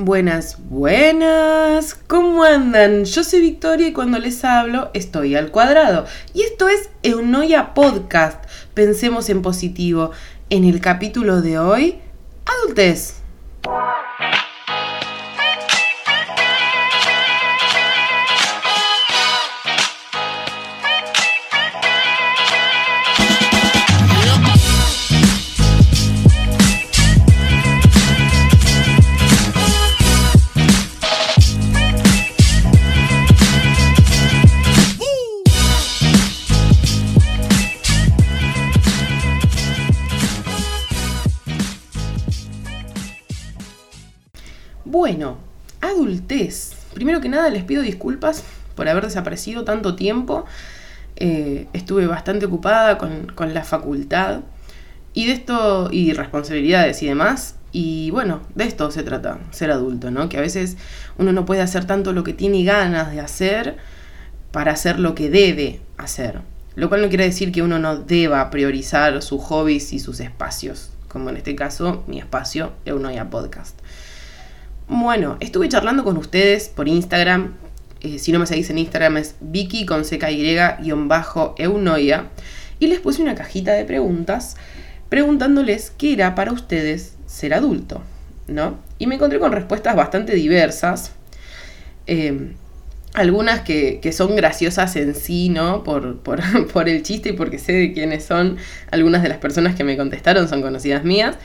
Buenas, buenas, ¿cómo andan? Yo soy Victoria y cuando les hablo estoy al cuadrado. Y esto es Eunoia Podcast. Pensemos en positivo. En el capítulo de hoy, adultez. Nada les pido disculpas por haber desaparecido tanto tiempo. Eh, estuve bastante ocupada con, con, la facultad y de esto, y responsabilidades y demás. Y bueno, de esto se trata, ser adulto, ¿no? Que a veces uno no puede hacer tanto lo que tiene ganas de hacer para hacer lo que debe hacer. Lo cual no quiere decir que uno no deba priorizar sus hobbies y sus espacios, como en este caso mi espacio, Eunoia Podcast. Bueno, estuve charlando con ustedes por Instagram. Eh, si no me seguís en Instagram es Vicky con eunoia. Y les puse una cajita de preguntas preguntándoles qué era para ustedes ser adulto, ¿no? Y me encontré con respuestas bastante diversas. Eh, algunas que, son graciosas en sí, ¿no? Por, por, el chiste y porque sé de quiénes son. Algunas de las personas que me contestaron son conocidas mías.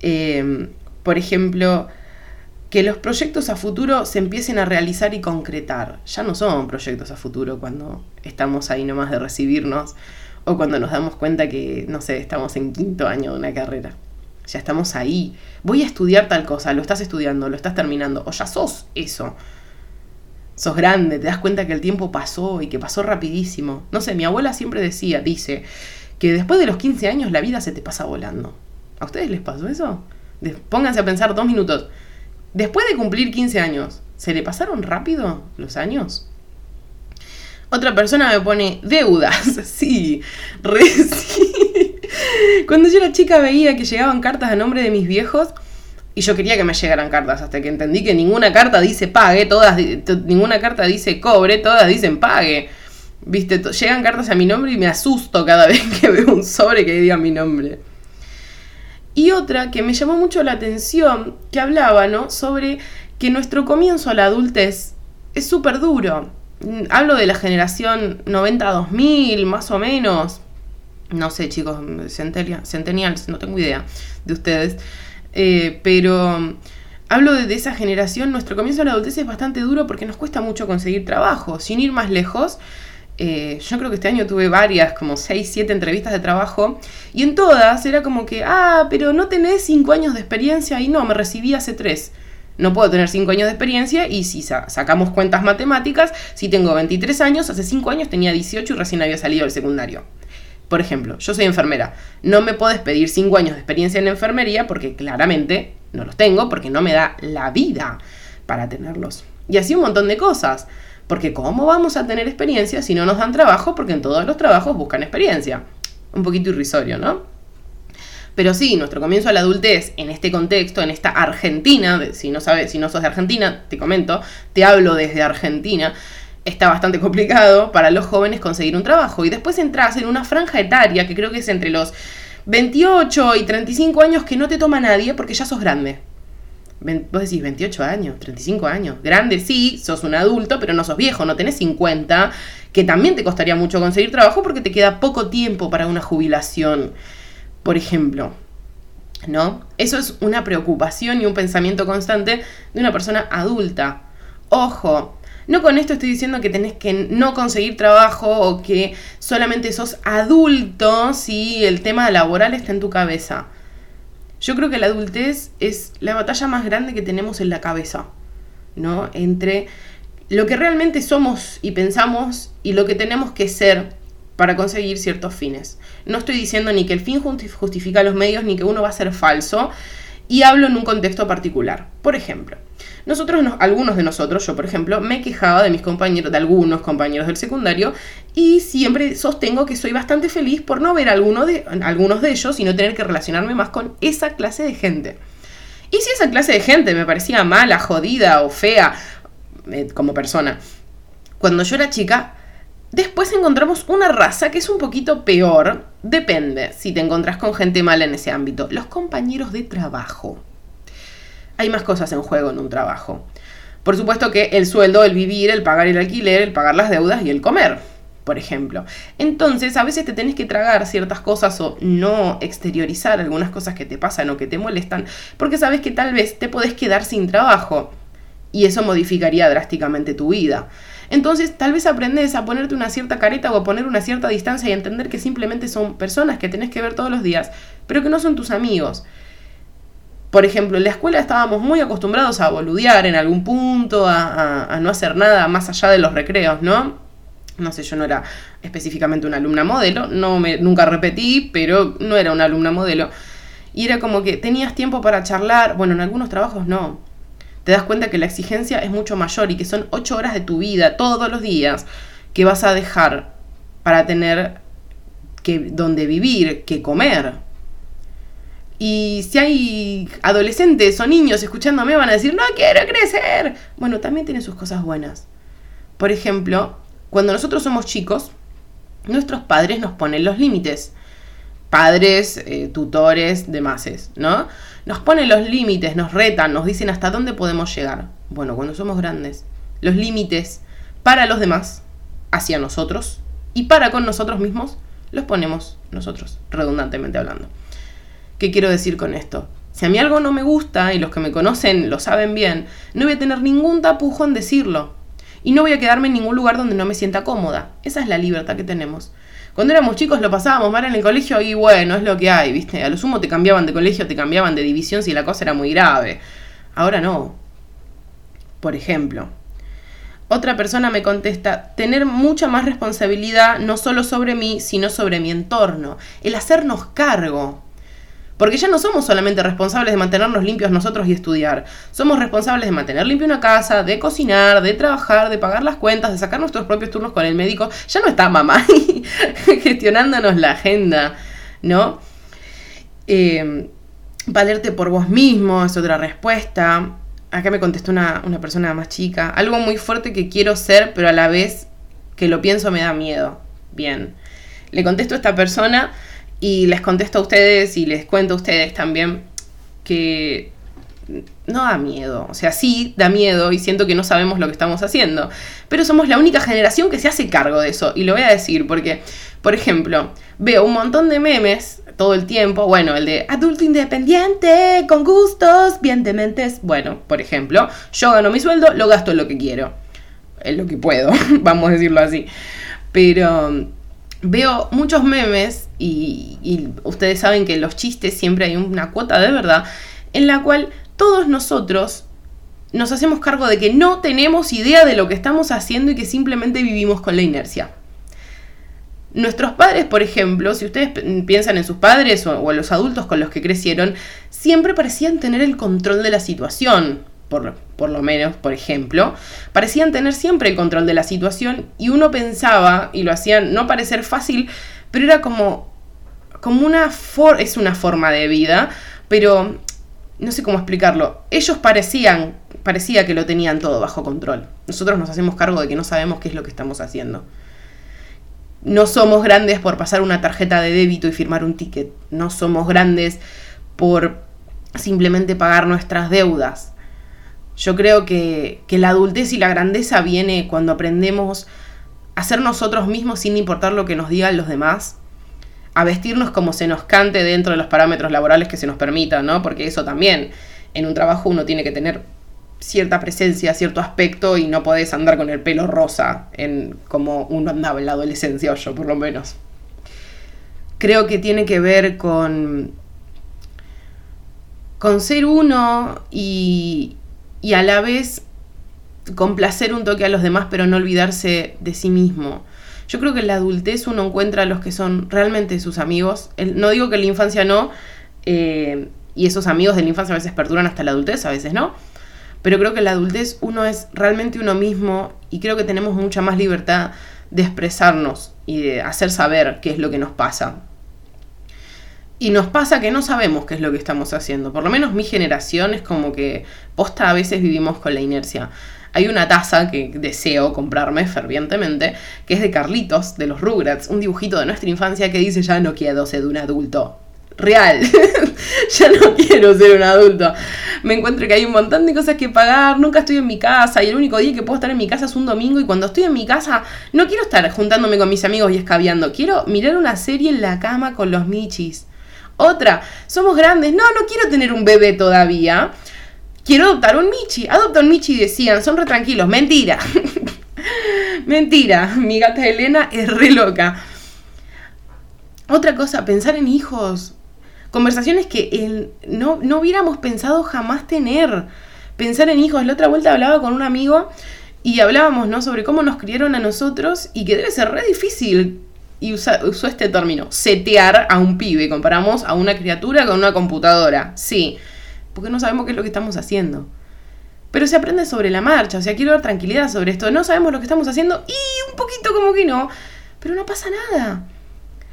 Eh, por ejemplo, que los proyectos a futuro se empiecen a realizar y concretar. Ya no son proyectos a futuro cuando estamos ahí nomás de recibirnos o cuando nos damos cuenta que, no sé, estamos en quinto año de una carrera. Ya estamos ahí. Voy a estudiar tal cosa, lo estás estudiando, lo estás terminando, o ya sos eso. Sos grande, te das cuenta que el tiempo pasó y que pasó rapidísimo. No sé, mi abuela siempre decía, dice, que después de los 15 años la vida se te pasa volando. ¿A ustedes les pasó eso? Pónganse a pensar dos minutos. Después de cumplir 15 años, ¿se le pasaron rápido los años? Otra persona me pone deudas. Sí, re. Cuando yo era chica veía que llegaban cartas a nombre de mis viejos y yo quería que me llegaran cartas hasta que entendí que ninguna carta dice pague, todas ninguna carta dice cobre, todas dicen pague. Viste, llegan cartas a mi nombre y me asusto cada vez que veo un sobre que diga mi nombre. Y otra que me llamó mucho la atención, que hablaba, ¿no? Sobre que nuestro comienzo a la adultez es súper duro. Mm, hablo de la generación 90-2000, más o menos. No sé, chicos, centennials, no tengo idea de ustedes. Eh, pero mm, hablo de, de, esa generación, nuestro comienzo a la adultez es bastante duro porque nos cuesta mucho conseguir trabajo. Sin ir más lejos, eh, yo creo que este año tuve varias, como 6, 7 entrevistas de trabajo, y en todas era como que, ah, pero no tenés 5 años de experiencia, y no, me recibí hace 3. No puedo tener 5 años de experiencia, y si sacamos cuentas matemáticas, si tengo 23 años, hace 5 años tenía 18 y recién había salido del secundario. Por ejemplo, yo soy enfermera. No me puedes pedir 5 años de experiencia en enfermería porque claramente no los tengo, porque no me da la vida para tenerlos. Y así un montón de cosas. Porque ¿cómo vamos a tener experiencia si no nos dan trabajo? Porque en todos los trabajos buscan experiencia. Un poquito irrisorio, ¿no? Pero sí, nuestro comienzo a la adultez en este contexto, en esta Argentina, si no sabes, si no sos de Argentina, te comento, te hablo desde Argentina, está bastante complicado para los jóvenes conseguir un trabajo. Y después entras en una franja etaria que creo que es entre los 28 y 35 años que no te toma nadie porque ya sos grande. Vos decís 28 años, 35 años. Grande, sí, sos un adulto, pero no sos viejo, no tenés 50, que también te costaría mucho conseguir trabajo porque te queda poco tiempo para una jubilación, por ejemplo. ¿No? Eso es una preocupación y un pensamiento constante de una persona adulta. Ojo, no con esto estoy diciendo que tenés que no conseguir trabajo o que solamente sos adulto si el tema laboral está en tu cabeza. Yo creo que la adultez es la batalla más grande que tenemos en la cabeza, ¿no? Entre lo que realmente somos y pensamos y lo que tenemos que ser para conseguir ciertos fines. No estoy diciendo ni que el fin justifica los medios ni que uno va a ser falso, y hablo en un contexto particular. Por ejemplo, nosotros, algunos de nosotros, yo por ejemplo, me quejaba de mis compañeros, de algunos compañeros del secundario, y siempre sostengo que soy bastante feliz por no ver alguno de, algunos de ellos y no tener que relacionarme más con esa clase de gente. Y si esa clase de gente me parecía mala, jodida o fea eh, como persona, cuando yo era chica, después encontramos una raza que es un poquito peor. Depende si te encontrás con gente mala en ese ámbito. Los compañeros de trabajo. Hay más cosas en juego en un trabajo. Por supuesto que el sueldo, el vivir, el pagar el alquiler, el pagar las deudas y el comer por ejemplo. Entonces, a veces te tenés que tragar ciertas cosas o no exteriorizar algunas cosas que te pasan o que te molestan, porque sabes que tal vez te podés quedar sin trabajo y eso modificaría drásticamente tu vida. Entonces, tal vez aprendes a ponerte una cierta careta o a poner una cierta distancia y entender que simplemente son personas que tenés que ver todos los días, pero que no son tus amigos. Por ejemplo, en la escuela estábamos muy acostumbrados a boludear en algún punto, a, a no hacer nada más allá de los recreos, ¿no? no sé, yo no era específicamente una alumna modelo, no me, nunca repetí, pero no era una alumna modelo. Y era como que tenías tiempo para charlar, bueno, en algunos trabajos no. Te das cuenta que la exigencia es mucho mayor y que son ocho horas de tu vida todos los días que vas a dejar para tener que donde vivir, que comer. Y si hay adolescentes o niños escuchándome van a decir, no quiero crecer. Bueno, también tiene sus cosas buenas. Por ejemplo, cuando nosotros somos chicos, nuestros padres nos ponen los límites. Padres, eh, tutores, demás, ¿no? Nos ponen los límites, nos retan, nos dicen hasta dónde podemos llegar. Bueno, cuando somos grandes, los límites para los demás, hacia nosotros y para con nosotros mismos, los ponemos nosotros, redundantemente hablando. ¿Qué quiero decir con esto? Si a mí algo no me gusta, y los que me conocen lo saben bien, no voy a tener ningún tapujo en decirlo y no voy a quedarme en ningún lugar donde no me sienta cómoda. Esa es la libertad que tenemos. Cuando éramos chicos lo pasábamos mal en el colegio y bueno, es lo que hay, ¿viste? A lo sumo te cambiaban de colegio, te cambiaban de división si la cosa era muy grave. Ahora no. Por ejemplo, otra persona me contesta, tener mucha más responsabilidad no solo sobre mí, sino sobre mi entorno. El hacernos cargo. Porque ya no somos solamente responsables de mantenernos limpios nosotros y estudiar. Somos responsables de mantener limpia una casa, de cocinar, de trabajar, de pagar las cuentas, de sacar nuestros propios turnos con el médico. Ya no está mamá gestionándonos la agenda, ¿no? Eh, valerte por vos mismo es otra respuesta. Acá me contestó una, una persona más chica. Algo muy fuerte que quiero ser, pero a la vez que lo pienso me da miedo. Bien. Le contesto a esta persona y les contesto a ustedes y les cuento a ustedes también que no da miedo. O sea, sí da miedo y siento que no sabemos lo que estamos haciendo. Pero somos la única generación que se hace cargo de eso. Y lo voy a decir porque, por ejemplo, veo un montón de memes todo el tiempo. Bueno, el de adulto independiente, con gustos, bien dementes. Bueno, por ejemplo, yo gano mi sueldo, lo gasto en lo que quiero. En lo que puedo, vamos a decirlo así. Pero veo muchos memes y, ustedes saben que en los chistes siempre hay una cuota de verdad en la cual todos nosotros nos hacemos cargo de que no tenemos idea de lo que estamos haciendo y que simplemente vivimos con la inercia. Nuestros padres, por ejemplo, si ustedes piensan en sus padres o, en los adultos con los que crecieron, siempre parecían tener el control de la situación por, lo menos, por ejemplo, parecían tener siempre el control de la situación y uno pensaba, y lo hacían no parecer fácil, pero era como, como una, es una forma de vida, pero no sé cómo explicarlo. Ellos parecían, parecía que lo tenían todo bajo control. Nosotros nos hacemos cargo de que no sabemos qué es lo que estamos haciendo. No somos grandes por pasar una tarjeta de débito y firmar un ticket. No somos grandes por simplemente pagar nuestras deudas. Yo creo que, la adultez y la grandeza viene cuando aprendemos a ser nosotros mismos sin importar lo que nos digan los demás, a vestirnos como se nos cante dentro de los parámetros laborales que se nos permitan, ¿no? Porque eso también, en un trabajo uno tiene que tener cierta presencia, cierto aspecto y no podés andar con el pelo rosa en como uno andaba en la adolescencia o yo por lo menos. Creo que tiene que ver con con ser uno y, y a la vez complacer un toque a los demás, pero no olvidarse de sí mismo. Yo creo que en la adultez uno encuentra a los que son realmente sus amigos. no digo que en la infancia no, eh, y esos amigos de la infancia a veces perduran hasta la adultez, a veces no. Pero creo que en la adultez uno es realmente uno mismo y creo que tenemos mucha más libertad de expresarnos y de hacer saber qué es lo que nos pasa. Y nos pasa que no sabemos qué es lo que estamos haciendo. Por lo menos mi generación es como que posta a veces vivimos con la inercia. Hay una taza que deseo comprarme fervientemente, que es de Carlitos, de los Rugrats, un dibujito de nuestra infancia que dice ya no quiero ser un adulto. Real, ya no quiero ser un adulto. Me encuentro que hay un montón de cosas que pagar, nunca estoy en mi casa y el único día que puedo estar en mi casa es un domingo y cuando estoy en mi casa no quiero estar juntándome con mis amigos y escabeando, quiero mirar una serie en la cama con los michis. Otra, somos grandes, no, no quiero tener un bebé todavía. Quiero adoptar un Michi. Adopta un Michi, decían, son re tranquilos. Mentira. Mentira. Mi gata Elena es re loca. Otra cosa, pensar en hijos. Conversaciones que no, no hubiéramos pensado jamás tener. Pensar en hijos. La otra vuelta hablaba con un amigo y hablábamos, ¿no? Sobre cómo nos criaron a nosotros y que debe ser re difícil y usó este término, setear a un pibe. Comparamos a una criatura con una computadora. Sí, porque no sabemos qué es lo que estamos haciendo. Pero se aprende sobre la marcha, o sea, quiero dar tranquilidad sobre esto. No sabemos lo que estamos haciendo y un poquito como que no, pero no pasa nada.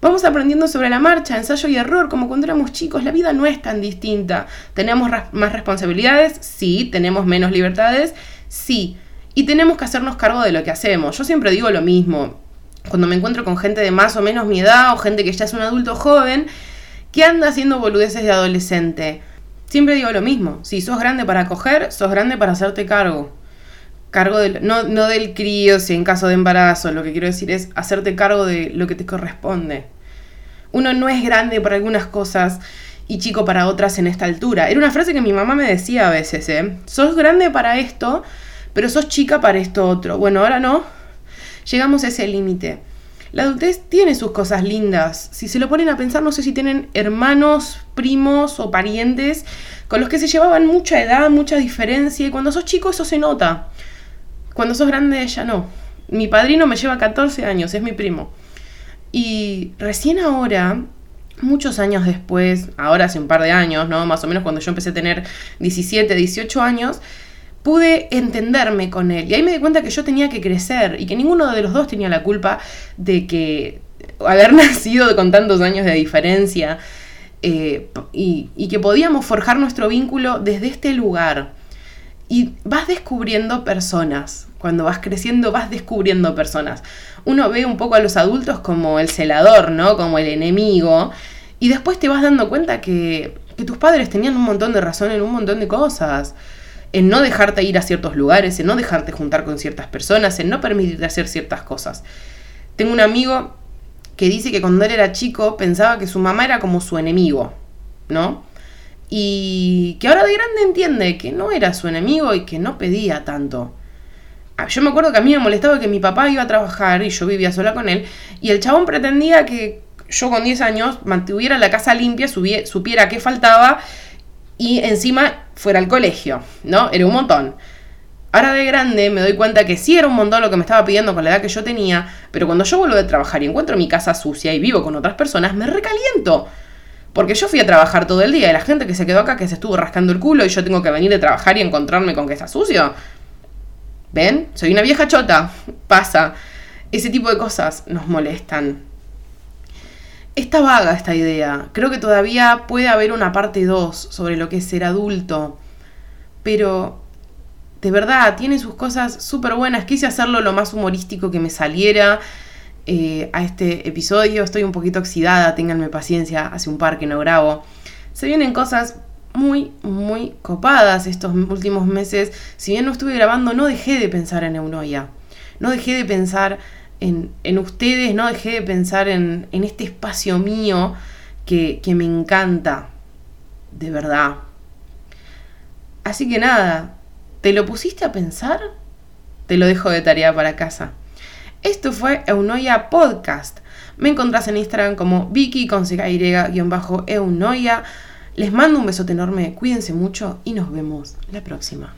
Vamos aprendiendo sobre la marcha, ensayo y error, como cuando éramos chicos. La vida no es tan distinta. ¿Tenemos más responsabilidades? Sí. ¿Tenemos menos libertades? Sí. Y tenemos que hacernos cargo de lo que hacemos. Yo siempre digo lo mismo cuando me encuentro con gente de más o menos mi edad o gente que ya es un adulto joven, que anda haciendo boludeces de adolescente. Siempre digo lo mismo, si sos grande para coger, sos grande para hacerte cargo. Cargo del, no, no del crío, si en caso de embarazo, lo que quiero decir es hacerte cargo de lo que te corresponde. Uno no es grande para algunas cosas y chico para otras en esta altura. Era una frase que mi mamá me decía a veces, ¿eh? Sos grande para esto, pero sos chica para esto otro. Bueno, ahora no, llegamos a ese límite. La adultez tiene sus cosas lindas. Si se lo ponen a pensar, no sé si tienen hermanos, primos o parientes con los que se llevaban mucha edad, mucha diferencia. Y cuando sos chico eso se nota. Cuando sos grande ya no. Mi padrino me lleva 14 años, es mi primo. Y recién ahora, muchos años después, ahora hace un par de años, ¿no? Más o menos cuando yo empecé a tener 17, 18 años, pude entenderme con él. Y ahí me di cuenta que yo tenía que crecer y que ninguno de los dos tenía la culpa de que haber nacido con tantos años de diferencia eh, y, que podíamos forjar nuestro vínculo desde este lugar. Y vas descubriendo personas. Cuando vas creciendo vas descubriendo personas. Uno ve un poco a los adultos como el celador, ¿no? Como el enemigo. Y después te vas dando cuenta que tus padres tenían un montón de razón en un montón de cosas en no dejarte ir a ciertos lugares, en no dejarte juntar con ciertas personas, en no permitirte hacer ciertas cosas. Tengo un amigo que dice que cuando él era chico pensaba que su mamá era como su enemigo, ¿no? Y que ahora de grande entiende que no era su enemigo y que no pedía tanto. Ah, yo me acuerdo que a mí me molestaba que mi papá iba a trabajar y yo vivía sola con él y el chabón pretendía que yo con 10 años mantuviera la casa limpia, supiera qué faltaba y encima fuera al colegio, ¿no? Era un montón. Ahora de grande me doy cuenta que sí era un montón lo que me estaba pidiendo con la edad que yo tenía, pero cuando yo vuelvo de trabajar y encuentro mi casa sucia y vivo con otras personas, me recaliento. Porque yo fui a trabajar todo el día y la gente que se quedó acá que se estuvo rascando el culo y yo tengo que venir de trabajar y encontrarme con que está sucio. ¿Ven? Soy una vieja chota. Pasa. Ese tipo de cosas nos molestan. Está vaga esta idea. Creo que todavía puede haber una parte 2 sobre lo que es ser adulto. Pero de verdad, tiene sus cosas súper buenas. Quise hacerlo lo más humorístico que me saliera eh, a este episodio. Estoy un poquito oxidada, ténganme paciencia. Hace un par que no grabo. Se vienen cosas muy, muy copadas estos últimos meses. Si bien no estuve grabando, no dejé de pensar en Eunoia. No dejé de pensar en, ustedes, no dejé de pensar en, este espacio mío que, que me encanta, de verdad. Así que nada, ¿te lo pusiste a pensar? Te lo dejo de tarea para casa. Esto fue Eunoia Podcast. Me encontrás en Instagram como Vicky con eunoia Les mando un besote enorme, cuídense mucho y nos vemos la próxima.